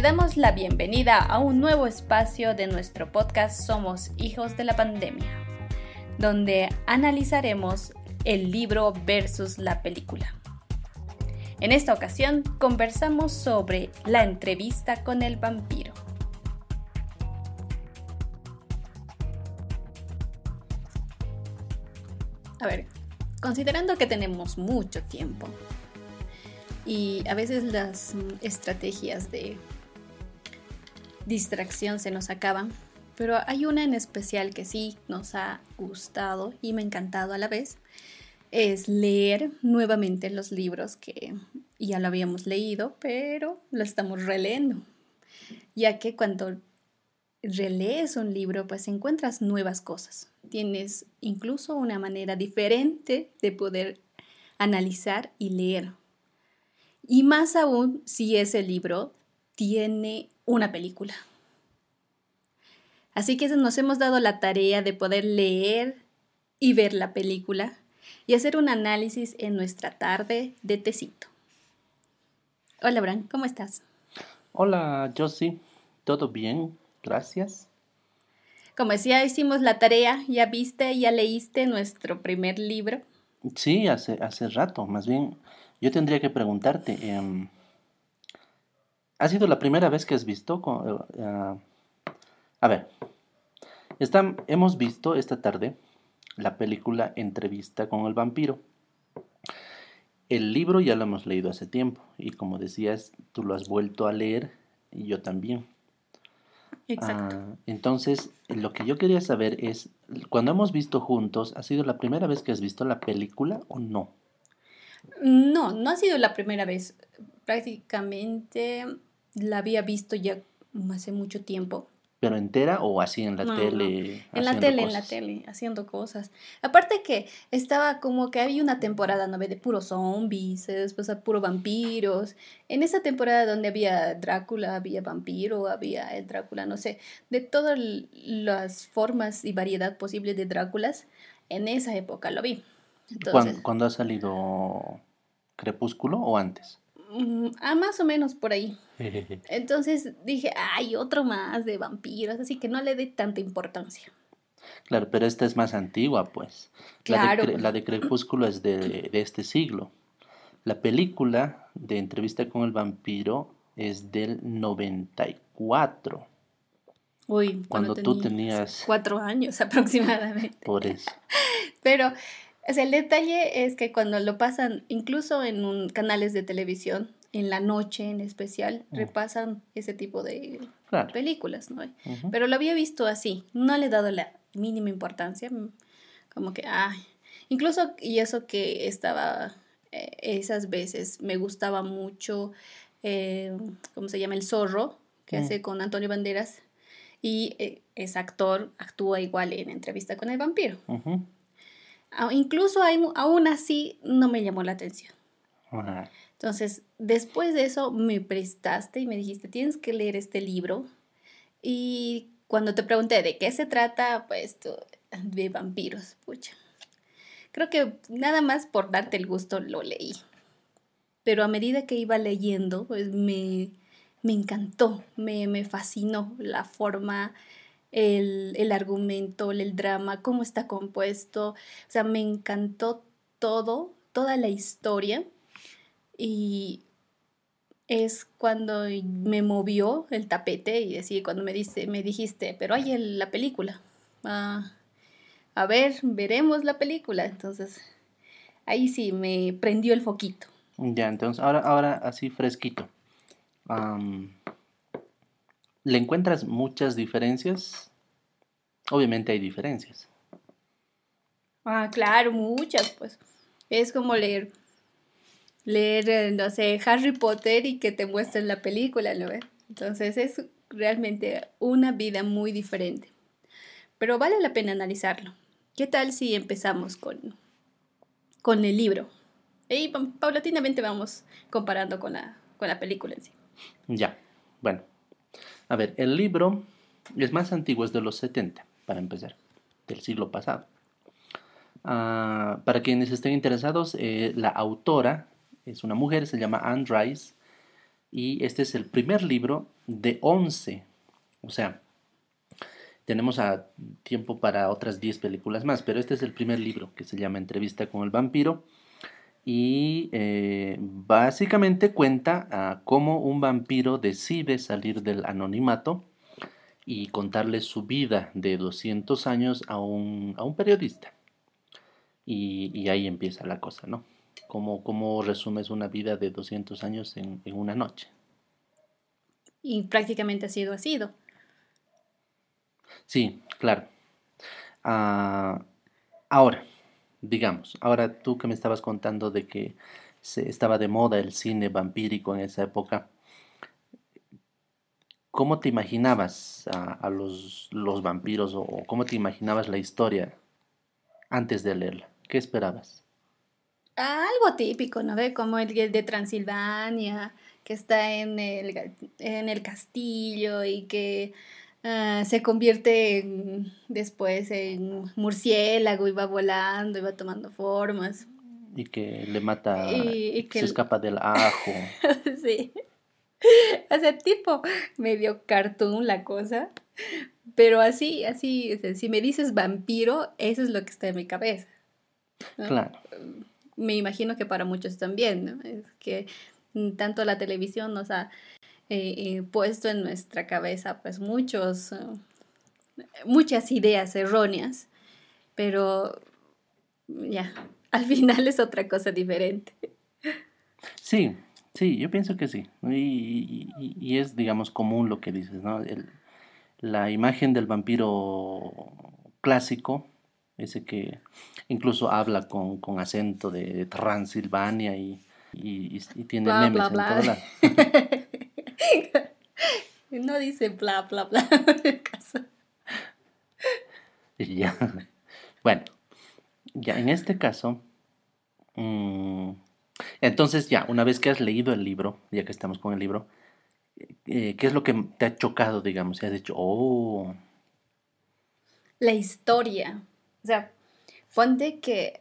Te damos la bienvenida a un nuevo espacio de nuestro podcast Somos Hijos de la Pandemia, donde analizaremos el libro versus la película. En esta ocasión conversamos sobre la entrevista con el vampiro. A ver, considerando que tenemos mucho tiempo y a veces las estrategias de distracción se nos acaban, pero hay una en especial que sí nos ha gustado y me ha encantado a la vez, es leer nuevamente los libros que ya lo habíamos leído, pero lo estamos releyendo, ya que cuando relees un libro, pues encuentras nuevas cosas. Tienes incluso una manera diferente de poder analizar y leer. Y más aún si ese libro tiene una película. Así que nos hemos dado la tarea de poder leer y ver la película y hacer un análisis en nuestra tarde de tecito. Hola, Bran, ¿cómo estás? Hola, Josie. ¿Todo bien? Gracias. Como decía, hicimos la tarea, ya viste, ya leíste nuestro primer libro. Sí, hace, hace rato. Más bien, yo tendría que preguntarte, em, ¿ha sido la primera vez que has visto? Eh, a ver, hemos visto esta tarde la película Entrevista con el vampiro. El libro ya lo hemos leído hace tiempo y como decías, tú lo has vuelto a leer y yo también. Exacto. Ah, entonces, lo que yo quería saber es, cuando hemos visto juntos, ¿ha sido la primera vez que has visto la película o no? No, no ha sido la primera vez. Prácticamente la había visto ya hace mucho tiempo pero entera o así en la tele. En la tele, en la tele, haciendo cosas. Aparte que estaba como que había una temporada, ¿no? De puro zombies, eh, después a puro vampiros. En esa temporada donde había Drácula, había vampiro, había el Drácula, no sé, de todas las formas y variedad posible de Dráculas, en esa época lo vi. ¿Cuándo ha salido Crepúsculo o antes? Mm, ah, más o menos por ahí. Entonces dije, hay otro más de vampiros, así que no le dé tanta importancia. Claro, pero esta es más antigua, pues. Claro. La de, Crepúsculo es de, este siglo. La película de Entrevista con el vampiro es del 94. Uy, cuando, tú tenías cuatro años aproximadamente. Por eso. Pero el detalle es que cuando lo pasan, incluso en canales de televisión, en la noche en especial, mm. repasan ese tipo de películas, ¿no? Pero lo había visto así, no le he dado la mínima importancia, mm, como que, ay, incluso, y eso que estaba eh, esas veces, me gustaba mucho, eh, ¿cómo se llama? El zorro, que mm. hace con Antonio Banderas, y eh, ese actor actúa igual en entrevista con el vampiro. Incluso aún así no me llamó la atención. Entonces, después de eso me prestaste y me dijiste, tienes que leer este libro. Y cuando te pregunté de qué se trata, pues de vampiros, pucha. Creo que nada más por darte el gusto lo leí. Pero a medida que iba leyendo, pues me, me encantó, me, me fascinó la forma el, argumento, el drama, cómo está compuesto. O sea, me encantó todo, toda la historia. Y es cuando me movió el tapete y decía, cuando me, dice, me dijiste, pero hay la película. Ah, a ver, veremos la película. Entonces, ahí sí me prendió el foquito. Ya, entonces, ahora, ahora así fresquito. ¿Le encuentras muchas diferencias? Obviamente hay diferencias. Ah, claro, muchas, pues. Es como leer, leer, eh, no sé, Harry Potter y que te muestren la película, ¿no ves? Entonces es realmente una vida muy diferente. Pero vale la pena analizarlo. ¿Qué tal si empezamos con, con el libro? Y paulatinamente vamos comparando con la, con la película en sí. Ya, bueno. A ver, el libro es más antiguo, es de los 70, para empezar, del siglo pasado. Ah, para quienes estén interesados, eh, la autora es una mujer, se llama Anne Rice. Y este es el primer libro de 11. O sea, tenemos a tiempo para otras 10 películas más, pero este es el primer libro que se llama Entrevista con el vampiro. Y eh, básicamente cuenta a cómo un vampiro decide salir del anonimato y contarle su vida de 200 años a un, a un periodista. Y, ahí empieza la cosa, ¿no? ¿Cómo, ¿Cómo, resumes una vida de 200 años en, una noche? Y prácticamente ha sido así. Sí, claro. Ah, ahora, digamos, ahora tú que me estabas contando de que se estaba de moda el cine vampírico en esa época, ¿cómo te imaginabas a, los, los, vampiros o cómo te imaginabas la historia antes de leerla? ¿Qué esperabas? Algo típico, ¿no? ve? Como el de Transilvania, que está en el, en el castillo y que ah, se convierte después en murciélago y va volando y va tomando formas. Y que le mata, y, que se escapa del ajo. sí. O sea, tipo medio cartoon la cosa. Pero así, así, si me dices vampiro, eso es lo que está en mi cabeza. Claro. Me imagino que para muchos también, ¿no? Es que tanto la televisión nos ha eh, eh, puesto en nuestra cabeza pues muchos, eh, muchas ideas erróneas, pero ya, al final es otra cosa diferente. Sí, sí, yo pienso que sí. Y, y, es, digamos, común lo que dices, ¿no? la imagen del vampiro clásico ese que incluso habla con, con acento de, Transilvania y, y, tiene memes en todo no dice bla, bla, bla ya. Bueno, ya en este caso, mm, entonces ya, una vez que has leído el libro, ya que estamos con el libro, eh, ¿qué es lo que te ha chocado, digamos? Y has dicho, oh. La historia. O sea, ponte que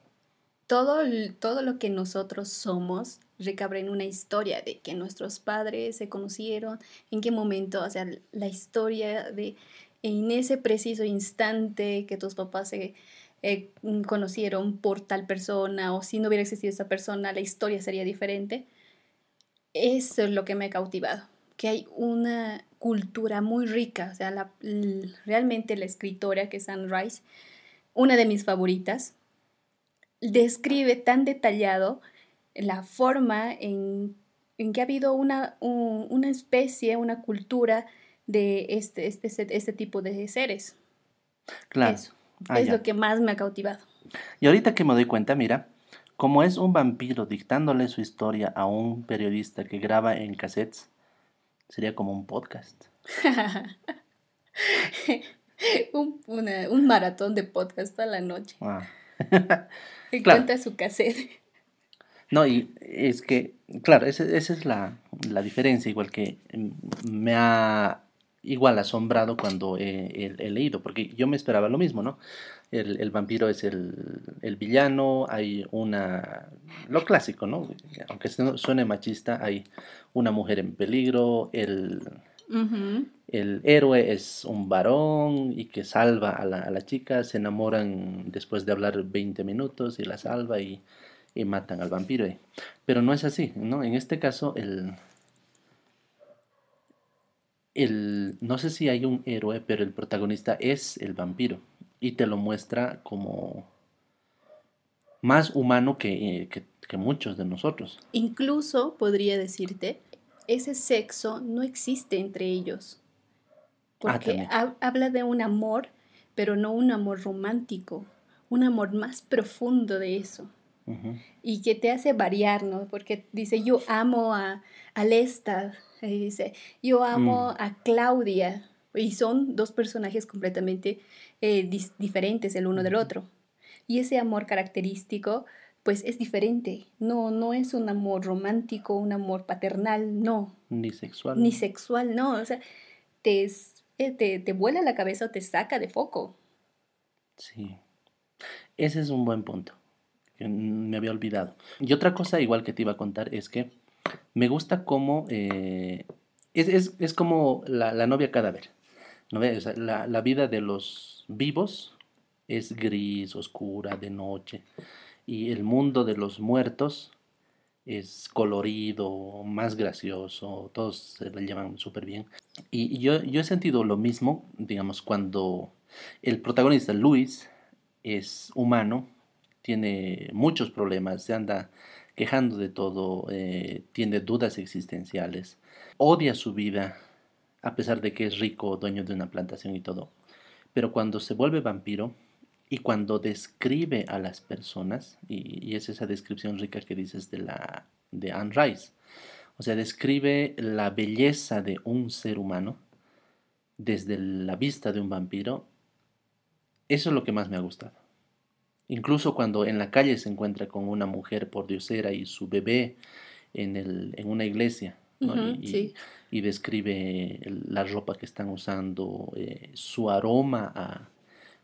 todo, todo lo que nosotros somos recabre en una historia de que nuestros padres se conocieron, en qué momento, o sea, la historia de en ese preciso instante que tus papás se eh, conocieron por tal persona o si no hubiera existido esa persona, la historia sería diferente. Eso es lo que me ha cautivado, que hay una cultura muy rica, o sea, realmente la escritora que es Anne Rice una de mis favoritas, describe tan detallado la forma en, que ha habido una, una, especie, una cultura de este, este, este, este tipo de seres. Claro. Eso ah, es lo que más me ha cautivado. Y ahorita que me doy cuenta, mira, como es un vampiro dictándole su historia a un periodista que graba en cassettes, sería como un podcast. un, un, maratón de podcast a la noche. Ah. y cuenta su cassette. No, y es que, claro, esa, es la, diferencia, igual que me ha igual asombrado cuando he, leído, porque yo me esperaba lo mismo, ¿no? El, vampiro es el, el, villano, hay una... lo clásico, ¿no? Aunque suene machista, hay una mujer en peligro, el, el héroe es un varón y que salva a la, a chica, se enamoran después de hablar 20 minutos y la salva y, matan al vampiro. Pero no es así, ¿no? En este caso, el, el, no sé si hay un héroe, pero el protagonista es el vampiro y te lo muestra como más humano que, que, que muchos de nosotros. Incluso podría decirte ese sexo no existe entre ellos. Ah, porque habla de un amor, pero no un amor romántico, un amor más profundo de eso. Y que te hace variar, ¿no? Porque dice, yo amo a, a Lesta, y dice, yo amo mm. a Claudia, y son dos personajes completamente eh, diferentes el uno del otro. Y ese amor característico pues es diferente. No, no es un amor romántico, un amor paternal, no. Ni sexual. Ni sexual, no. O sea, te, eh, te, te vuela la cabeza o te saca de foco. Sí. Ese es un buen punto. Me había olvidado. Y otra cosa igual que te iba a contar es que me gusta cómo eh, es, como la, novia cadáver. ¿no la, la, vida de los vivos es gris, oscura, de noche. Y el mundo de los muertos es colorido, más gracioso, todos se le llevan súper bien. Y yo, yo he sentido lo mismo, digamos, cuando el protagonista, Luis, es humano, tiene muchos problemas, se anda quejando de todo, eh, tiene dudas existenciales, odia su vida, a pesar de que es rico, dueño de una plantación y todo. Pero cuando se vuelve vampiro y cuando describe a las personas, y, es esa descripción rica que dices de, la, de Anne Rice, o sea, describe la belleza de un ser humano desde la vista de un vampiro, eso es lo que más me ha gustado. Incluso cuando en la calle se encuentra con una mujer por diosera y su bebé en, el, en una iglesia, y, describe la ropa que están usando, eh, su aroma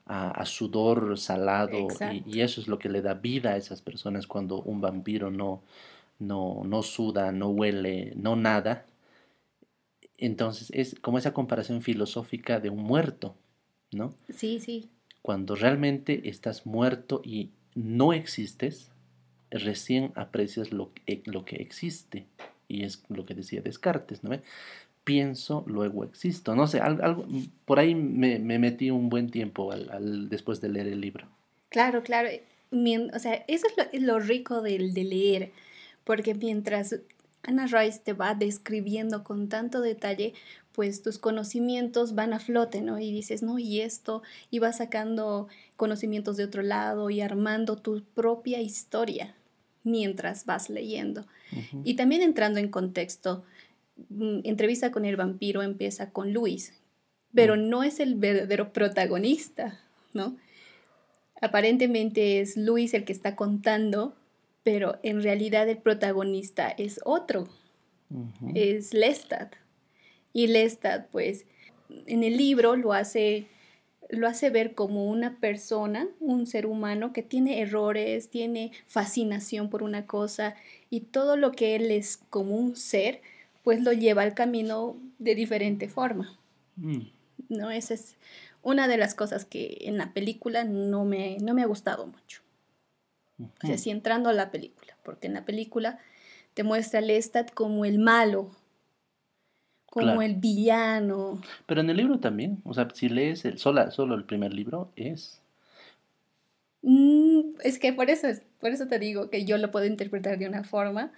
a, sudor salado, y, eso es lo que le da vida a esas personas cuando un vampiro no, no, no suda, no huele, no nada. Entonces es como esa comparación filosófica de un muerto, ¿no? Sí, sí cuando realmente estás muerto y no existes, recién aprecias lo, lo que existe. Y es lo que decía Descartes, ¿no? Pienso, luego existo. No sé, algo, por ahí me, metí un buen tiempo al, después de leer el libro. Claro, claro. O sea, eso es lo, rico de, de leer, porque mientras Ana Rice te va describiendo con tanto detalle, pues tus conocimientos van a flote, ¿no? Y dices, no, y esto, y vas sacando conocimientos de otro lado y armando tu propia historia mientras vas leyendo. Y también entrando en contexto, mm, entrevista con el vampiro empieza con Luis, pero mm. no es el verdadero protagonista, ¿no? Aparentemente es Luis el que está contando, pero en realidad el protagonista es otro, es Lestat. Y Lestat, pues, en el libro lo hace, lo hace ver como una persona, un ser humano que tiene errores, tiene fascinación por una cosa y todo lo que él es como un ser, pues lo lleva al camino de diferente forma. Mm. ¿No? Esa es una de las cosas que en la película no me, no me ha gustado mucho. O sea, sí entrando a la película, porque en la película te muestra a Lestat como el malo, como el villano. Pero en el libro también, o sea, si lees el, solo, solo el primer libro, es... Mm, es que por eso, por eso te digo que yo lo puedo interpretar de una forma,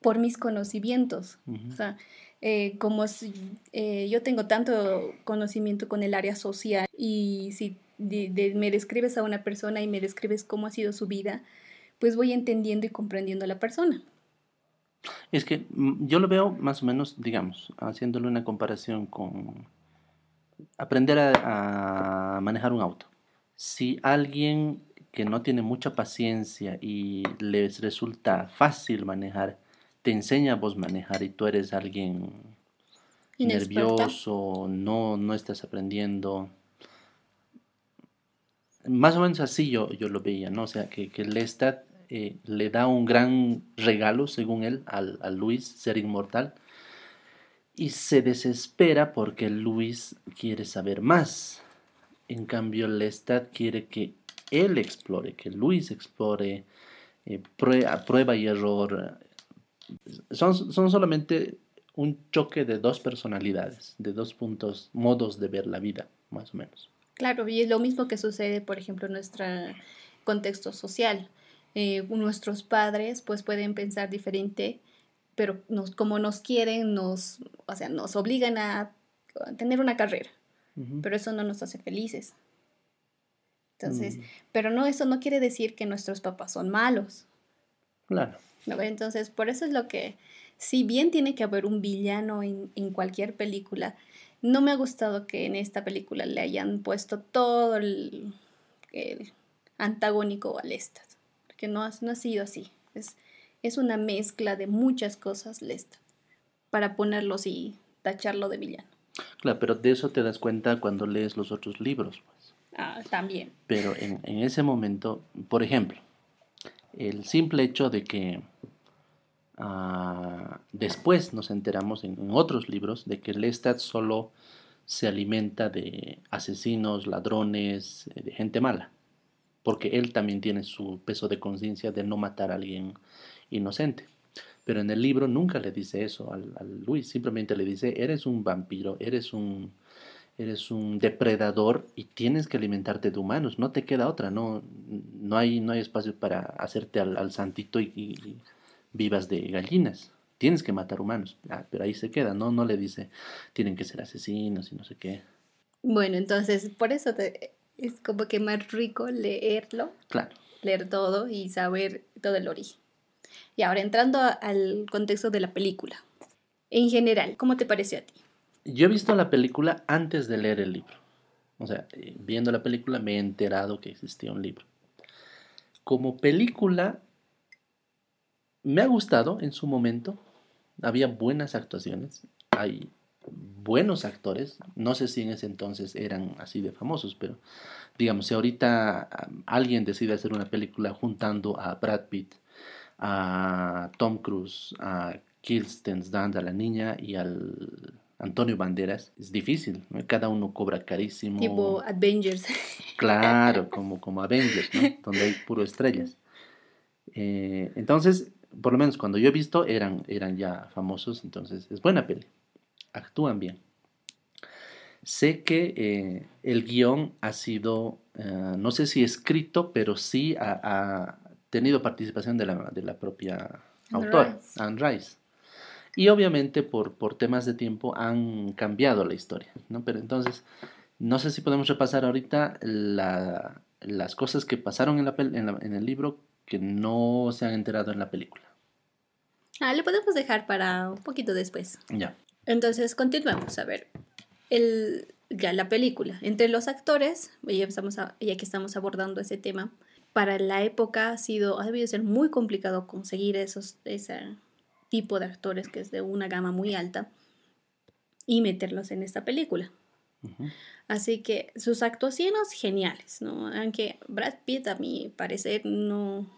por mis conocimientos. O sea, eh, como si, eh, yo tengo tanto conocimiento con el área social y si me describes a una persona y me describes cómo ha sido su vida, pues voy entendiendo y comprendiendo a la persona. Es que mm, yo lo veo más o menos, digamos, haciéndole una comparación con aprender a, manejar un auto. Si alguien que no tiene mucha paciencia y les resulta fácil manejar, te enseña a vos manejar y tú eres alguien nervioso, no, no estás aprendiendo. Más o menos así yo, yo lo veía, ¿no? O sea, que, que Lestat eh, le da un gran regalo, según él, al, a Luis, ser inmortal, y se desespera porque Luis quiere saber más. En cambio, Lestat quiere que él explore, que Luis explore, eh, prueba, y error. Son, son solamente un choque de dos personalidades, de dos puntos, modos de ver la vida, más o menos. Claro, y es lo mismo que sucede, por ejemplo, en nuestro contexto social. Eh, nuestros padres pues pueden pensar diferente, pero nos, como nos quieren, nos, o sea, nos obligan a, tener una carrera, pero eso no nos hace felices. Entonces, mm. pero no, eso no quiere decir que nuestros papás son malos. Claro. Entonces, por eso es lo que, si bien tiene que haber un villano en, en cualquier película, no me ha gustado que en esta película le hayan puesto todo el, el antagónico al estas que no ha, no ha sido así. Es, es una mezcla de muchas cosas Lesta para ponerlo y tacharlo de villano. Claro, pero de eso te das cuenta cuando lees los otros libros. Pues. Ah, también. Pero en, ese momento, por ejemplo, el simple hecho de que Ah, después nos enteramos en, otros libros de que Lestat solo se alimenta de asesinos, ladrones, eh, de gente mala, porque él también tiene su peso de conciencia de no matar a alguien inocente. Pero en el libro nunca le dice eso al, Luis, simplemente le dice, eres un vampiro, eres un, eres un depredador y tienes que alimentarte de humanos, no te queda otra, no, no, hay, no hay espacio para hacerte al, santito y, vivas de gallinas, tienes que matar humanos, ah, pero ahí se queda, no, no le dice, tienen que ser asesinos y no sé qué. Bueno, entonces, por eso es como que más rico leerlo, claro. leer todo y saber todo el origen. Y ahora entrando al contexto de la película, en general, ¿cómo te pareció a ti? Yo he visto la película antes de leer el libro. O sea, eh, viendo la película me he enterado que existía un libro. Como película, me ha gustado en su momento. Había buenas actuaciones. Hay buenos actores. No sé si en ese entonces eran así de famosos, pero digamos, si ahorita alguien decide hacer una película juntando a Brad Pitt, a Tom Cruise, a Kirsten Dunst, a la niña y al Antonio Banderas, es difícil, cada uno cobra carísimo. Tipo Avengers. Claro, como, como Avengers, ¿no? donde hay puro estrellas. Eh, entonces, por lo menos cuando yo he visto, eran, eran ya famosos, entonces es buena peli, actúan bien. Sé que eh, el guion ha sido, eh, no sé si escrito, pero sí ha, tenido participación de la, de la propia autora, Anne Rice. Y obviamente por, por temas de tiempo han cambiado la historia, ¿no? Pero entonces, no sé si podemos repasar ahorita las cosas que pasaron en, la, en, el libro que no se han enterado en la película. Ah, le podemos dejar para un poquito después. Ya. Entonces, continuamos. A ver, el, ya la película. Entre los actores, ya, estamos ya que estamos abordando ese tema, para la época ha sido, ha debido ser muy complicado conseguir esos, esa, tipo de actores que es de una gama muy alta y meterlos en esta película. Así que sus actuaciones geniales, ¿no? Aunque Brad Pitt a mi parecer no,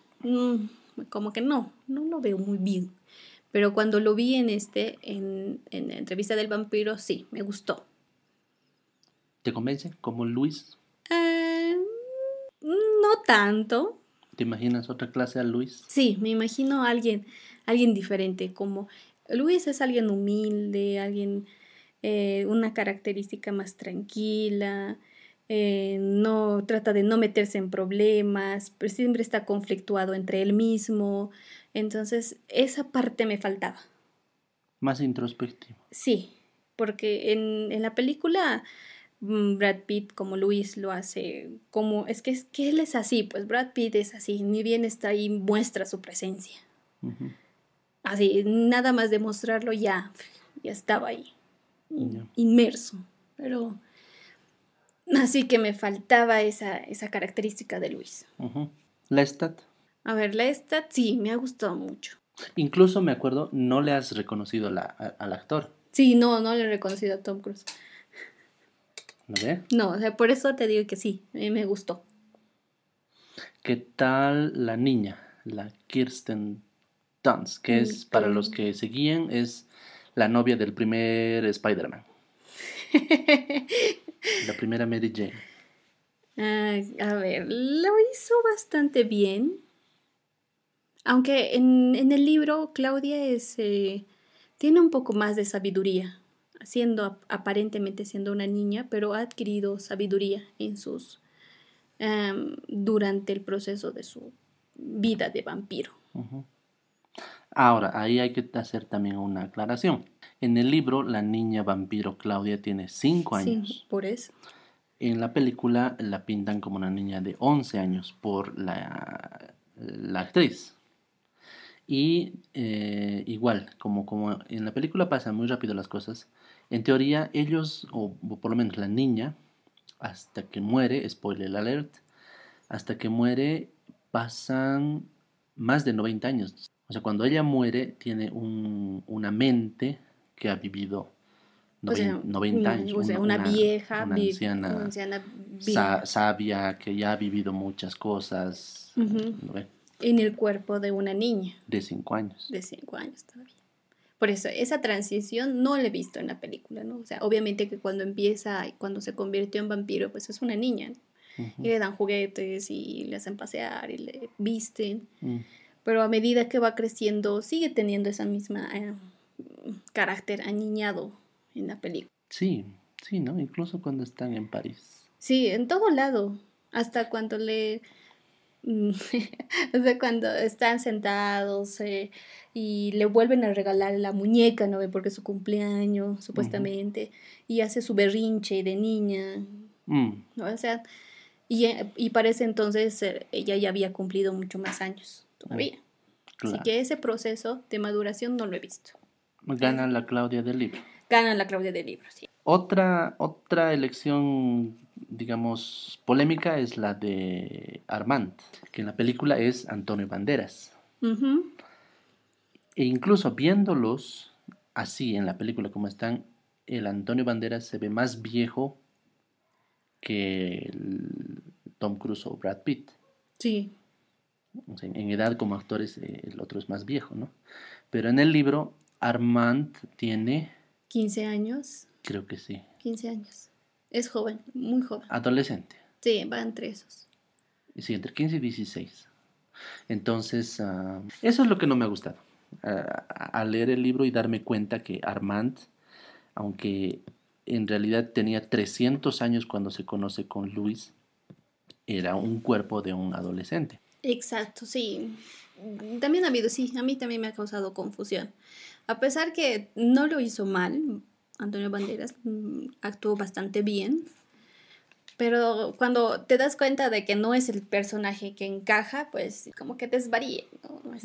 como que no, no lo veo muy bien. Pero cuando lo vi en este, en, en la entrevista del vampiro, sí, me gustó. ¿Te convence? ¿Como Luis? Eh, no tanto. ¿Te imaginas otra clase a Luis? Sí, me imagino a alguien alguien diferente, como Luis es alguien humilde, alguien, eh, una característica más tranquila, eh, no trata de no meterse en problemas, pero siempre está conflictuado entre él mismo. Entonces, esa parte me faltaba. Más introspectivo. Sí, porque en, en la película mm, Brad Pitt como Luis lo hace como es que es que él es así, pues Brad Pitt es así, ni bien está ahí muestra su presencia. Así, nada más demostrarlo ya, ya estaba ahí, inmerso. Pero así que me faltaba esa, esa característica de Luis. Lestat. A ver, Lestat sí, me ha gustado mucho. Incluso me acuerdo, no le has reconocido al actor. Sí, no, no le he reconocido a Tom Cruise. ¿No ve? No, o sea, por eso te digo que sí, a mí me gustó. ¿Qué tal la niña, la Kirsten Dunst, que es, para los que seguían, es la novia del primer Spider-Man. la primera Mary Jane. a ver, lo hizo bastante bien. Aunque en, el libro Claudia es, eh, tiene un poco más de sabiduría, siendo aparentemente siendo una niña, pero ha adquirido sabiduría en sus em, durante el proceso de su vida de vampiro. Ahora, ahí hay que hacer también una aclaración. En el libro, la niña vampiro Claudia tiene 5 años. Sí, por eso. En la película la pintan como una niña de 11 años por la, la actriz. Y eh, igual, como, como en la película pasan muy rápido las cosas, en teoría ellos, o por lo menos la niña, hasta que muere, spoiler alert, hasta que muere pasan más de 90 años. O sea, cuando ella muere, tiene un, una mente que ha vivido 90, años. O sea, una, vieja, una anciana, sabia, que ya ha vivido muchas cosas. en el cuerpo de una niña. De cinco años. De cinco años todavía. Por eso, esa transición no la he visto en la película, ¿no? O sea, obviamente que cuando empieza y cuando se convirtió en vampiro, pues es una niña, Y le dan juguetes y le hacen pasear y le visten. Mm. Pero a medida que va creciendo, sigue teniendo esa misma eh, carácter aniñado en la película. Sí, sí, ¿no? Incluso cuando están en París. Sí, en todo lado. Hasta cuando le Mm, o sea, cuando están sentados eh, y le vuelven a regalar la muñeca, ¿no? Porque es su cumpleaños, supuestamente, y hace su berrinche de niña, mm. ¿no? O sea, y, y parece entonces eh, ella ya había cumplido mucho más años todavía. Así que ese proceso de maduración no lo he visto. Gana la Claudia del libro. Gana la Claudia del libro, sí. Otra, otra elección digamos, polémica es la de Armand, que en la película es Antonio Banderas. E incluso viéndolos así en la película como están, el Antonio Banderas se ve más viejo que el Tom Cruise o Brad Pitt. Sí. En edad como actores eh, el otro es más viejo, ¿no? Pero en el libro Armand tiene... 15 años. Creo que sí. 15 años. Es joven, muy joven. Adolescente. Sí, va entre esos. Sí, entre 15 y 16. Entonces, ah, eso es lo que no me ha gustado. Al leer el libro y darme cuenta que Armand, aunque en realidad tenía 300 años cuando se conoce con Luis, era un cuerpo de un adolescente. Exacto, sí. También ha habido, sí, a mí también me ha causado confusión. A pesar que no lo hizo mal, Antonio Banderas mm, actuó bastante bien, pero cuando te das cuenta de que no es el personaje que encaja, pues como que desvaríe, ¿no? No es,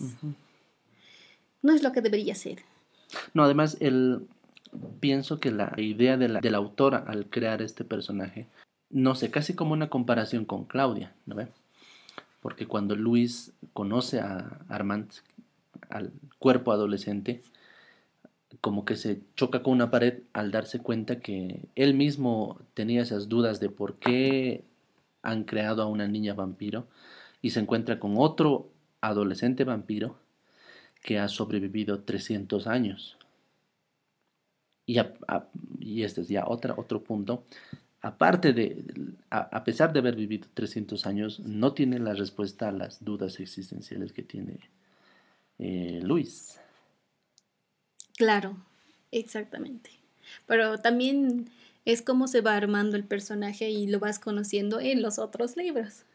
no es lo que debería ser. No, además, el, pienso que la idea de la, de la autora al crear este personaje, no sé, casi como una comparación con Claudia, ¿no ve? Porque cuando Luis conoce a Armand, al cuerpo adolescente, como que se choca con una pared al darse cuenta que él mismo tenía esas dudas de por qué han creado a una niña vampiro y se encuentra con otro adolescente vampiro que ha sobrevivido 300 años. Y, este es ya otra, otro punto. Aparte de, a, pesar de haber vivido 300 años, no tiene la respuesta a las dudas existenciales que tiene eh, Luis. Claro, exactamente. Pero también es como se va armando el personaje y lo vas conociendo en los otros libros.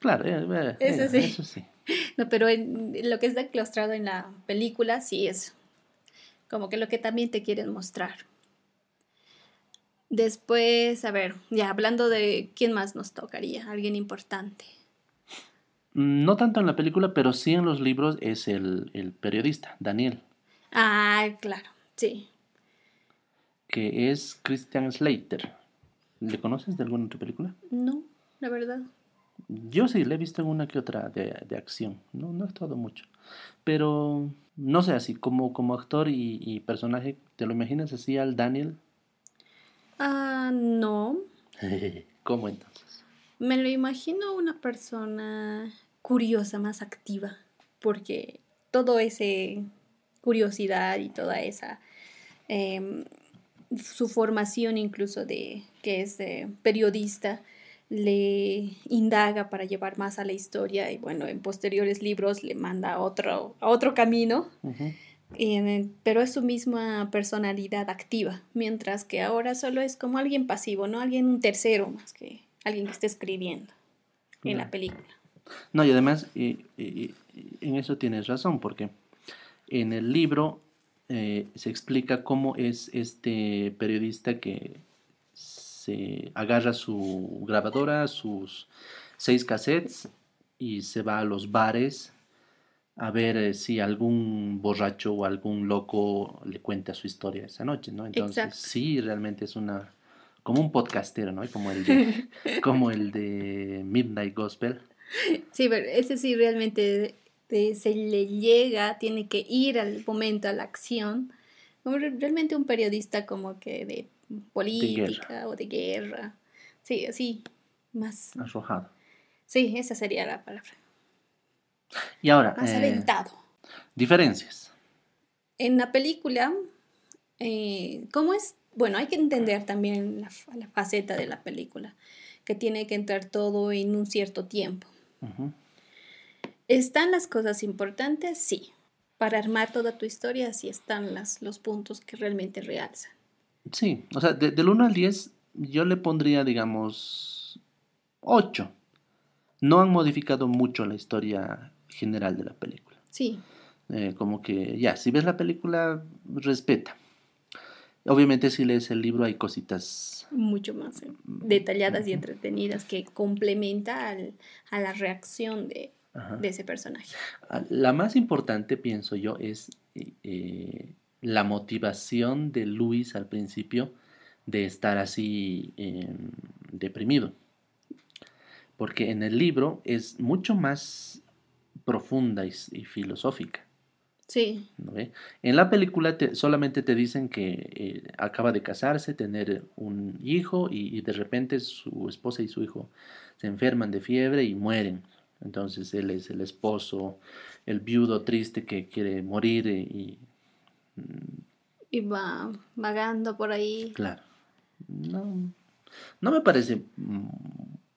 Claro, eh, eh, eso, sí. No, pero en, lo que está claustrado en la película sí es como que lo que también te quieren mostrar. Después, a ver, ya hablando de quién más nos tocaría, alguien importante. No tanto en la película, pero sí en los libros es el, el periodista, Daniel. Ah, claro, sí. Que es Christian Slater. ¿Le conoces de alguna otra película? No, la verdad. Yo sí, le he visto en una que otra de, acción. No, no he estado mucho. Pero no sé, así como, como actor y, personaje, ¿te lo imaginas así al Daniel? Ah, no. ¿Cómo entonces? Me lo imagino una persona curiosa, más activa, porque todo ese curiosidad y toda esa, em, su formación incluso de que es periodista, le indaga para llevar más a la historia y bueno, en posteriores libros le manda a otro, a otro camino, pero es su misma personalidad activa, mientras que ahora solo es como alguien pasivo, ¿no? Alguien un tercero más que alguien que esté escribiendo en la película. No, y además en eso tienes razón, porque en el libro eh, se explica cómo es este periodista que se agarra su grabadora, sus seis cassettes y se va a los bares a ver eh, si algún borracho o algún loco le cuenta su historia esa noche, ¿no? Entonces sí, realmente es una como un podcastero, ¿no? Como el de, como el de Midnight Gospel. Sí, pero ese sí realmente se le llega, tiene que ir al momento, a la acción. Realmente un periodista como que de política o de guerra. Sí, así, más. Arrojado. Sí, esa sería la palabra. Y ahora... Más eh, aventado. Diferencias. En la película, eh, ¿cómo es? Bueno, hay que entender también la, la, faceta de la película, que tiene que entrar todo en un cierto tiempo. ¿Están las cosas importantes? Sí. Para armar toda tu historia, sí están las, los puntos que realmente realzan. Sí, o sea, de, del 1 al 10 yo le pondría, digamos, 8. No han modificado mucho la historia general de la película. Sí. Eh, como que ya, si ves la película, respeta. Obviamente si lees el libro hay cositas... Mucho más eh, detalladas y entretenidas que complementa al, a la reacción de, de, ese personaje. Ah, la más importante, pienso yo, es eh, la motivación de Luis al principio de estar así eh, deprimido. Porque en el libro es mucho más profunda y, y filosófica. Sí. ¿no ve? En la película te, solamente te dicen que eh, acaba de casarse, tener un hijo y, y, de repente su esposa y su hijo se enferman de fiebre y mueren. Entonces él es el esposo, el viudo triste que quiere morir y... Y va vagando por ahí. Claro. No, no me parece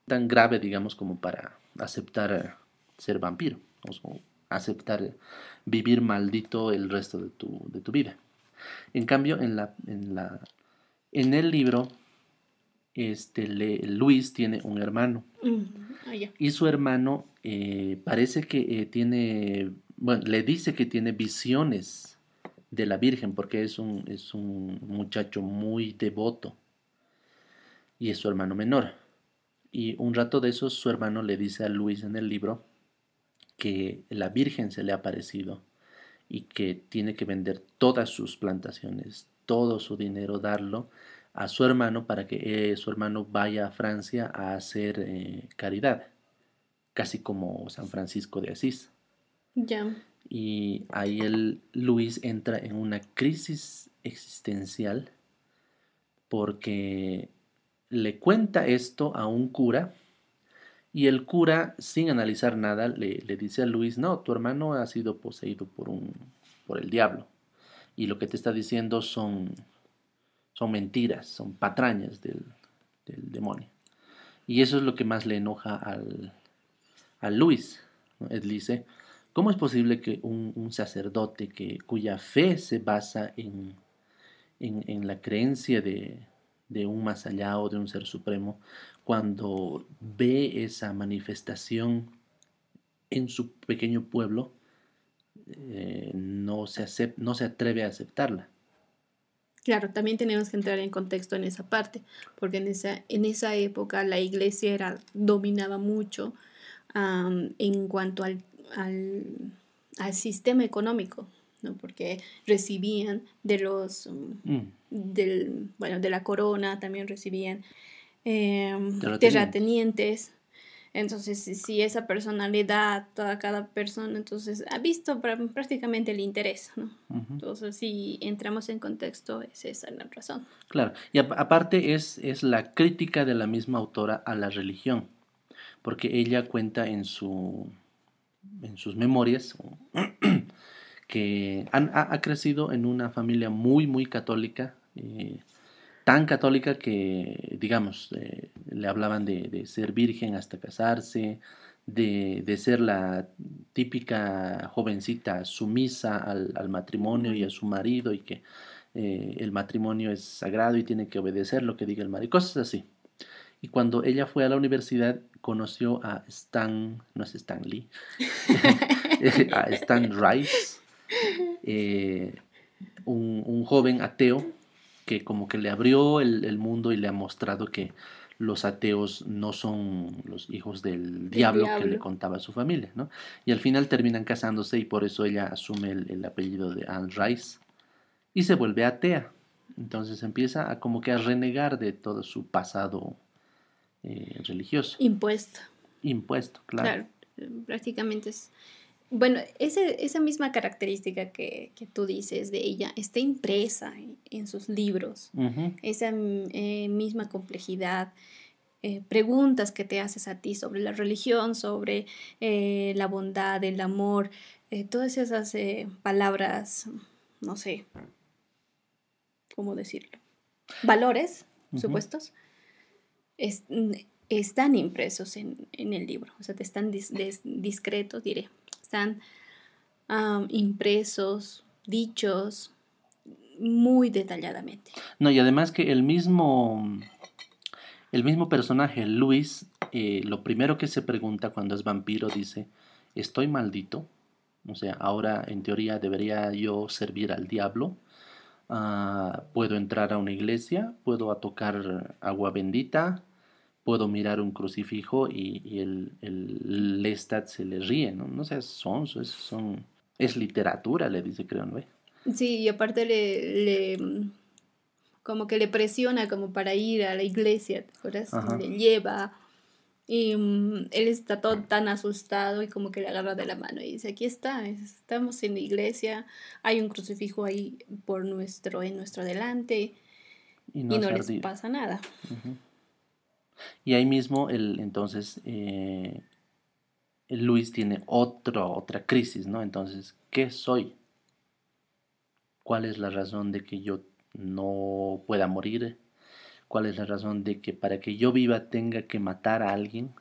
tan grave, digamos, como para aceptar ser vampiro. O aceptar vivir maldito el resto de tu, de tu vida. En cambio, en, la, en, la, en el libro, este, le, Luis tiene un hermano. Oh, yeah. Y su hermano eh, parece que eh, tiene, bueno, le dice que tiene visiones de la Virgen porque es un, es un muchacho muy devoto. Y es su hermano menor. Y un rato de eso su hermano le dice a Luis en el libro que la Virgen se le ha aparecido y que tiene que vender todas sus plantaciones, todo su dinero, darlo a su hermano para que eh, su hermano vaya a Francia a hacer eh, caridad, casi como San Francisco de Asís. Ya. Y ahí el Luis entra en una crisis existencial porque le cuenta esto a un cura y el cura, sin analizar nada, le, le, dice a Luis, no, tu hermano ha sido poseído por, un, por el diablo. Y lo que te está diciendo son, son mentiras, son patrañas del, del demonio. Y eso es lo que más le enoja al, a Luis. Él dice, ¿cómo es posible que un, sacerdote que, cuya fe se basa en, en la creencia de, de un más allá o de un ser supremo, cuando ve esa manifestación en su pequeño pueblo, eh, no, se acept, no se atreve a aceptarla. Claro, también tenemos que entrar en contexto en esa parte, porque en esa, en esa época la iglesia era, dominaba mucho en cuanto al, al, sistema económico, ¿no? porque recibían de los, um, mm. del, bueno, de la corona, también recibían eh, terratenientes. Entonces, si, esa persona le da a toda cada persona, entonces ha visto prácticamente el interés, ¿no? Uh -huh. Entonces, si entramos en contexto, es esa la razón. Claro, y aparte es, es la crítica de la misma autora a la religión, porque ella cuenta en, su, en sus memorias que han, ha, ha, crecido en una familia muy, muy católica. Eh, tan católica que, digamos, eh, le hablaban de, de, ser virgen hasta casarse, de, de, ser la típica jovencita sumisa al, al, matrimonio y a su marido y que eh, el matrimonio es sagrado y tiene que obedecer lo que diga el marido, cosas así. Y cuando ella fue a la universidad conoció a Stan, no es Stan Lee, a Stan Rice, eh, un, un joven ateo que como que le abrió el, el, mundo y le ha mostrado que los ateos no son los hijos del diablo, diablo, que le contaba a su familia, ¿no? Y al final terminan casándose y por eso ella asume el, el apellido de Anne Rice y se vuelve atea. Entonces empieza a como que a renegar de todo su pasado eh, religioso. Impuesto. Impuesto, claro. Claro, prácticamente es bueno, ese, esa misma característica que, que, tú dices de ella está impresa en, en sus libros, uh -huh. esa eh, misma complejidad eh, preguntas que te haces a ti sobre la religión, sobre eh, la bondad, el amor, todas esas palabras, no sé, ¿cómo decirlo? Valores, supuestos, están impresos en, el libro, o sea, te están discretos, diré, están impresos, dichos muy detalladamente. No, y además que el mismo el mismo personaje, Luis, eh, lo primero que se pregunta cuando es vampiro dice, ¿estoy maldito? O sea, ahora en teoría debería yo servir al diablo. Ah, puedo entrar a una iglesia, puedo tocar agua bendita, puedo mirar un crucifijo y, el, el, Lestat se le ríe, ¿no? No sé, son, son, es literatura, le dice, creo, ¿no? Sí, y aparte le como que le presiona como para ir a la iglesia, ¿te acuerdas? Le lleva y mm, él está todo tan asustado y como que le agarra de la mano y dice, aquí está, estamos en la iglesia, hay un crucifijo ahí por nuestro, en nuestro delante y no, les pasa nada. Y ahí mismo, el, entonces, eh, Luis tiene otro, otra crisis, ¿no? Entonces, ¿qué soy? ¿Cuál es la razón de que yo no pueda morir? ¿Cuál es la razón de que para que yo viva tenga que matar a alguien?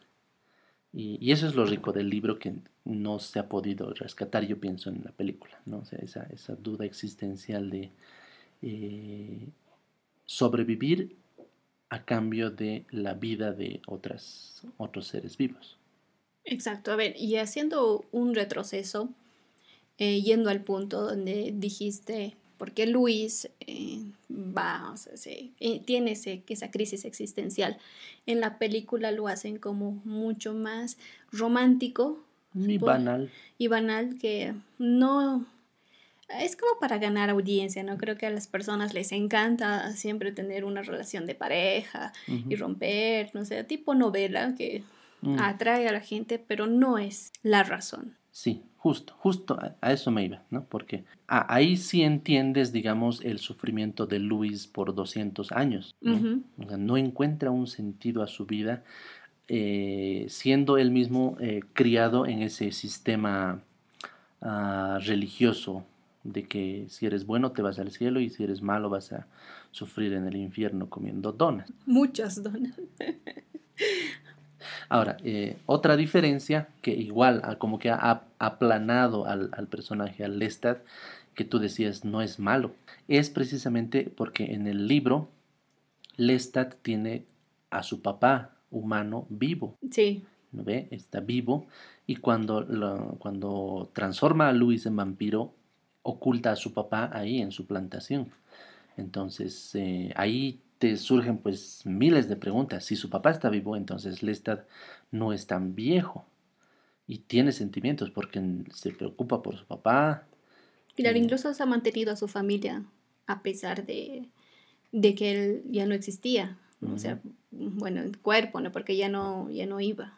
Y, eso es lo rico del libro que no se ha podido rescatar, yo pienso, en la película, ¿no? esa, esa duda existencial de eh, sobrevivir a cambio de la vida de otras, otros seres vivos. Exacto, a ver, y haciendo un retroceso, eh, yendo al punto donde dijiste porque Luis eh, va, o sea, eh, tiene ese, esa crisis existencial. En la película lo hacen como mucho más romántico. Y banal. Y banal que no... Es como para ganar audiencia, ¿no? Creo que a las personas les encanta siempre tener una relación de pareja y romper, no sé, tipo novela que mm. atrae a la gente, pero no es la razón. Sí, justo, justo a, eso me iba, ¿no? Porque ahí sí entiendes, digamos, el sufrimiento de Luis por 200 años. ¿no? O sea, no encuentra un sentido a su vida eh, siendo él mismo eh, criado en ese sistema ah, religioso de que si eres bueno te vas al cielo y si eres malo vas a sufrir en el infierno comiendo donas. Muchas donas. Ahora, eh, otra diferencia que igual como que ha aplanado al, personaje, al Lestat, que tú decías no es malo, es precisamente porque en el libro Lestat tiene a su papá humano vivo. Sí. ¿No ve? Está vivo y cuando, cuando transforma a Luis en vampiro, oculta a su papá ahí en su plantación. Entonces eh, ahí te surgen pues miles de preguntas. Si su papá está vivo, entonces Lestat no es tan viejo y tiene sentimientos porque se preocupa por su papá. Claro, incluso se ha mantenido a su familia a pesar de, de que él ya no existía. O sea, bueno, el cuerpo, ¿no? Porque ya no, ya no iba.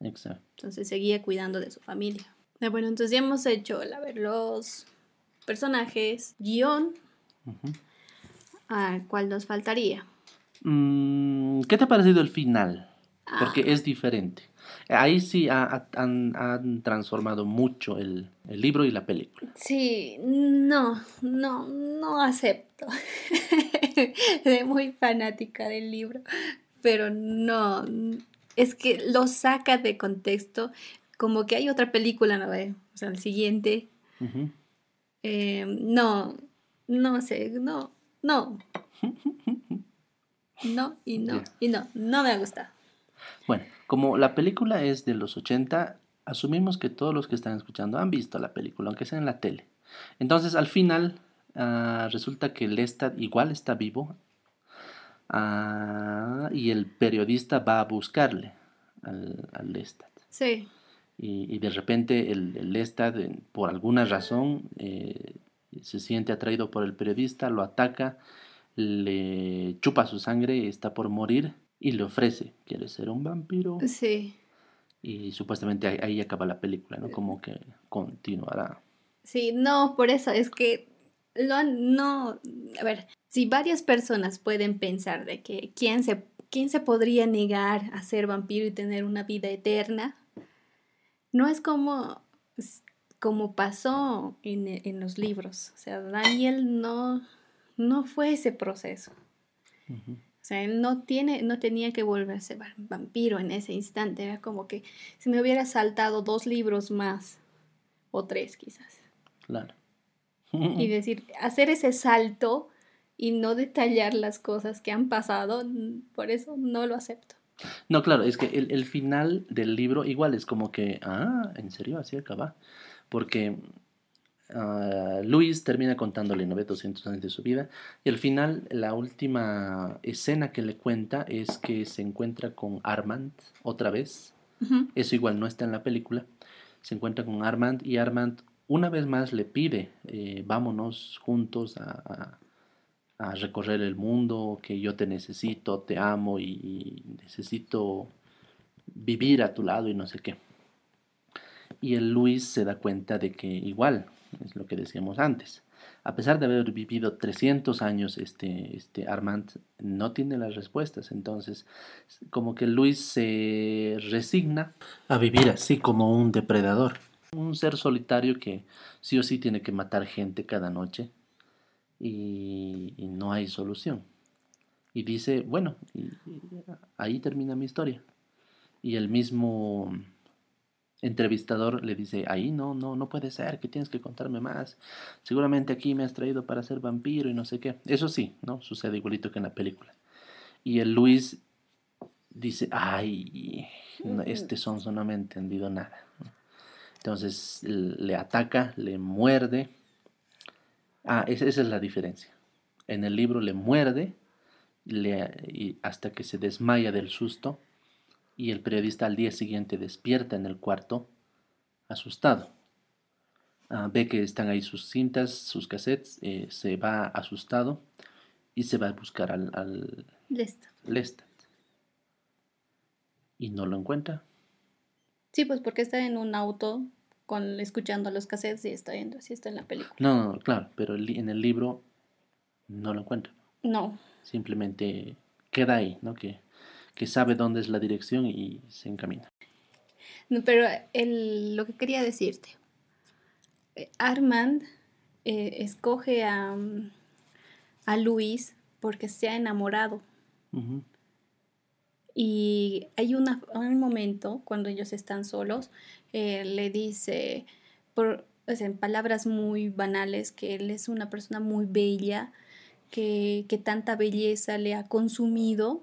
Exacto. Entonces seguía cuidando de su familia. Ah, bueno, entonces ya hemos hecho, a ver, los personajes, guion. ¿Cuál nos faltaría? Mm, ¿Qué te ha parecido el final? Porque ah. es diferente. Ahí sí han, transformado mucho el, libro y la película. Sí, no, no, no acepto. Soy muy fanática del libro, pero no, es que lo saca de contexto, como que hay otra película, ¿no? O sea, el siguiente. Eh, no, no sé, no, no. No y no y no, no me gusta. Bueno, como la película es de los 80, asumimos que todos los que están escuchando han visto la película, aunque sea en la tele. Entonces, al final, ah, resulta que Lestat igual está vivo ah, y el periodista va a buscarle al, Lestat. Sí. Y, de repente el, Lestat, por alguna razón, eh, se siente atraído por el periodista, lo ataca, le chupa su sangre, está por morir y le ofrece, ¿quieres ser un vampiro? Sí. Y supuestamente ahí, acaba la película, ¿no? Como que continuará. Sí, no, por eso es que lo no, a ver, si varias personas pueden pensar de que quién se ¿quién se podría negar a ser vampiro y tener una vida eterna? No es como, como pasó en, en los libros. O sea, Daniel no, no fue ese proceso. O sea, él no, tiene, no tenía que volverse vampiro en ese instante. Era como que si me hubiera saltado dos libros más, o tres quizás. Claro. y decir, hacer ese salto y no detallar las cosas que han pasado, por eso no lo acepto. No, claro, es que el, el final del libro igual es como que, ah, ¿en serio? Así acaba. Porque uh, Luis termina contándole 900 años de su vida y al final la última escena que le cuenta es que se encuentra con Armand otra vez. Eso igual no está en la película. Se encuentra con Armand y Armand una vez más le pide, eh, vámonos juntos a, a, recorrer el mundo, que yo te necesito, te amo y, necesito vivir a tu lado y no sé qué. Y el Luis se da cuenta de que igual, es lo que decíamos antes, a pesar de haber vivido 300 años, este, este Armand no tiene las respuestas. Entonces, como que Luis se resigna a vivir así como un depredador. Un ser solitario que sí o sí tiene que matar gente cada noche y, no hay solución. Y dice, bueno, ahí termina mi historia. Y el mismo entrevistador le dice, ahí no, no, no puede ser, que tienes que contarme más. Seguramente aquí me has traído para ser vampiro y no sé qué. Eso sí, ¿no? Sucede igualito que en la película. Y el Luis dice, ay, este sonso no me ha entendido nada. Entonces le ataca, le muerde. Ah, esa, es la diferencia. En el libro le muerde le, hasta que se desmaya del susto y el periodista al día siguiente despierta en el cuarto asustado. Ah, ve que están ahí sus cintas, sus cassettes, eh, se va asustado y se va a buscar al, al Lestat. Y no lo encuentra. Sí, pues porque está en un auto con, escuchando los cassettes y está viendo si está en la película. No, no, claro, pero en el libro no lo encuentra. No. Simplemente queda ahí, ¿no? Que, que sabe dónde es la dirección y se encamina. No, pero el, lo que quería decirte, Armand eh, escoge a, a Luis porque se ha enamorado. Y hay una, un momento cuando ellos están solos, eh, le dice, por, en palabras muy banales, que él es una persona muy bella, que, que tanta belleza le ha consumido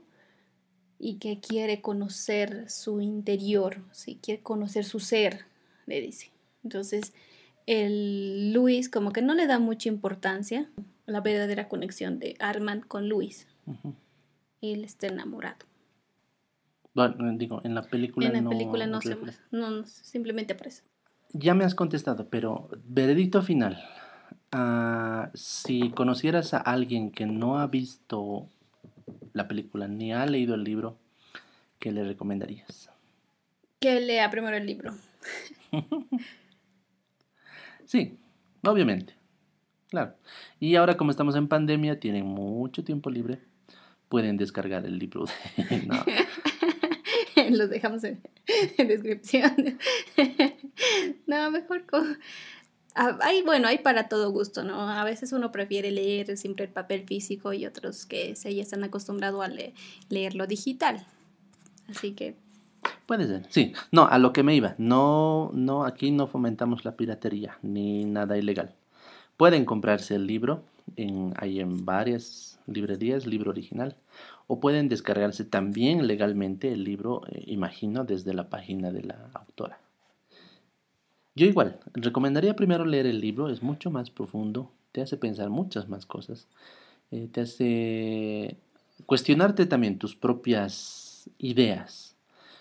y que quiere conocer su interior, ¿sí? quiere conocer su ser, le dice. Entonces, el Luis como que no le da mucha importancia a la verdadera conexión de Armand con Luis. Él está enamorado. Bueno, digo, en la película En la película no, se no, simplemente aparece. Ya me has contestado, pero veredicto final. Ah, si conocieras a alguien que no ha visto la película ni ha leído el libro, ¿qué le recomendarías? Que lea primero el libro. sí, obviamente. Claro. Y ahora como estamos en pandemia, tienen mucho tiempo libre, pueden descargar el libro. no. los dejamos en, descripción. no, mejor con... Ah, hay, bueno, hay para todo gusto, ¿no? A veces uno prefiere leer siempre el papel físico y otros que se ya están acostumbrados a leer lo digital. Así que... Puede ser, sí. No, a lo que me iba. No, no, aquí no fomentamos la piratería ni nada ilegal. Pueden comprarse el libro, en, hay en varias librerías, libro original o pueden descargarse también legalmente el libro, eh, imagino, desde la página de la autora. Yo igual, recomendaría primero leer el libro, es mucho más profundo, te hace pensar muchas más cosas, eh, te hace cuestionarte también tus propias ideas,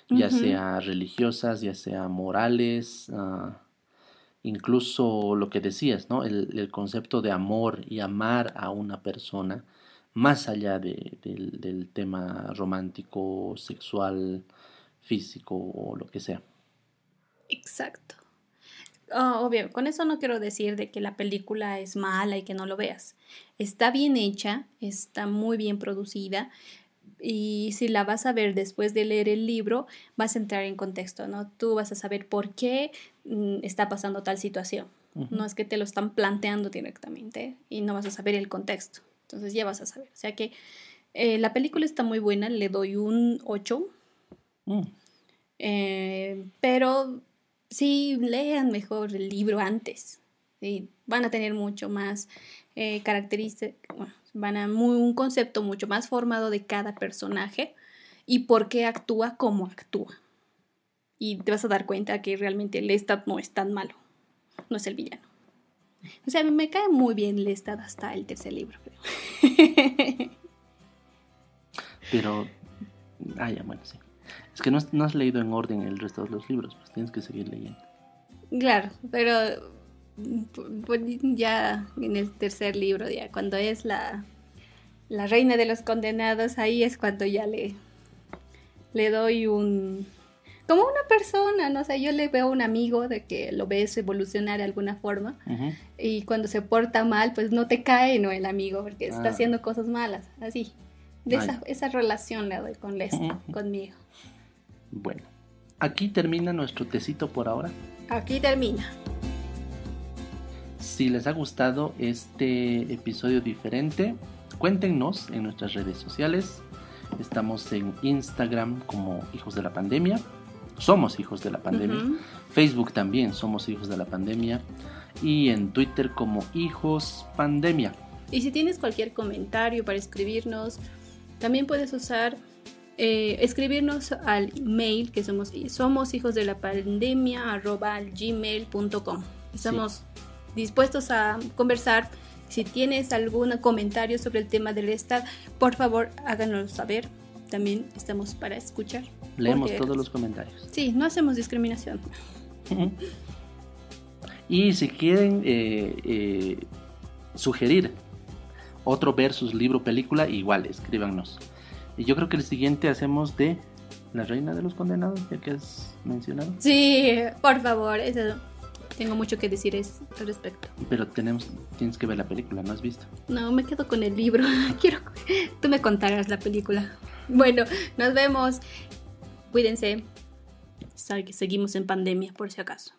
ya sea religiosas, ya sea morales, ah, incluso lo que decías, ¿no? el concepto de amor y amar a una persona más allá del tema romántico, sexual, físico o lo que sea. Exacto. Oh, obvio, con eso no quiero decir de que la película es mala y que no lo veas. Está bien hecha, está muy bien producida, y si la vas a ver después de leer el libro, vas a entrar en contexto, ¿no? Tú vas a saber por qué mm, está pasando tal situación. No es que te lo están planteando directamente y no vas a saber el contexto. Entonces ya vas a saber. O sea que eh, la película está muy buena, le doy un 8. Mm. Eh, pero sí, lean mejor el libro antes. y Van a tener mucho más eh, características, van a un concepto mucho más formado de cada personaje y por qué actúa como actúa. Y te vas a dar cuenta que realmente Lestat no es tan malo, no es el villano. O sea, me cae muy bien Lestat hasta el tercer libro. Pero, ah, ya, bueno, sí. Es que no, no has leído en orden el resto de los libros, pues tienes que seguir leyendo. Claro, pero ya en el tercer libro, ya cuando es la, la reina de los condenados, ahí es cuando ya le, le doy un... Como una persona, no sé, yo le veo un amigo de que lo ves evolucionar de alguna forma y cuando se porta mal, pues no te cae, ¿no? El amigo, porque está ah. haciendo cosas malas, así. De esa, esa, relación le doy con Lester, conmigo. Bueno, aquí termina nuestro tecito por ahora. Aquí termina. Si les ha gustado este episodio diferente, cuéntenos en nuestras redes sociales. Estamos en Instagram como Hijos de la Pandemia. Somos Hijos de la Pandemia. Facebook también somos Hijos de la Pandemia. Y en Twitter como Hijos Pandemia. Y si tienes cualquier comentario para escribirnos, también puedes usar eh, escribirnos al mail que somos somos hijos de la pandemia gmail.com. Estamos dispuestos a conversar. Si tienes algún comentario sobre el tema del Estado, por favor háganoslo saber. También estamos para escuchar. Leemos todos los comentarios. Sí, no hacemos discriminación. Y si quieren eh, eh, sugerir otro versus libro película, igual escríbanos. Y yo creo que el siguiente hacemos de La Reina de los Condenados, ya que has mencionado. Sí, por favor, eso tengo mucho que decir al respecto. Pero tenemos, tienes que ver la película, ¿no has visto? No, me quedo con el libro. Quiero, tú me contarás la película. Bueno, nos vemos. Cuídense. Seguimos en pandemia, por si acaso.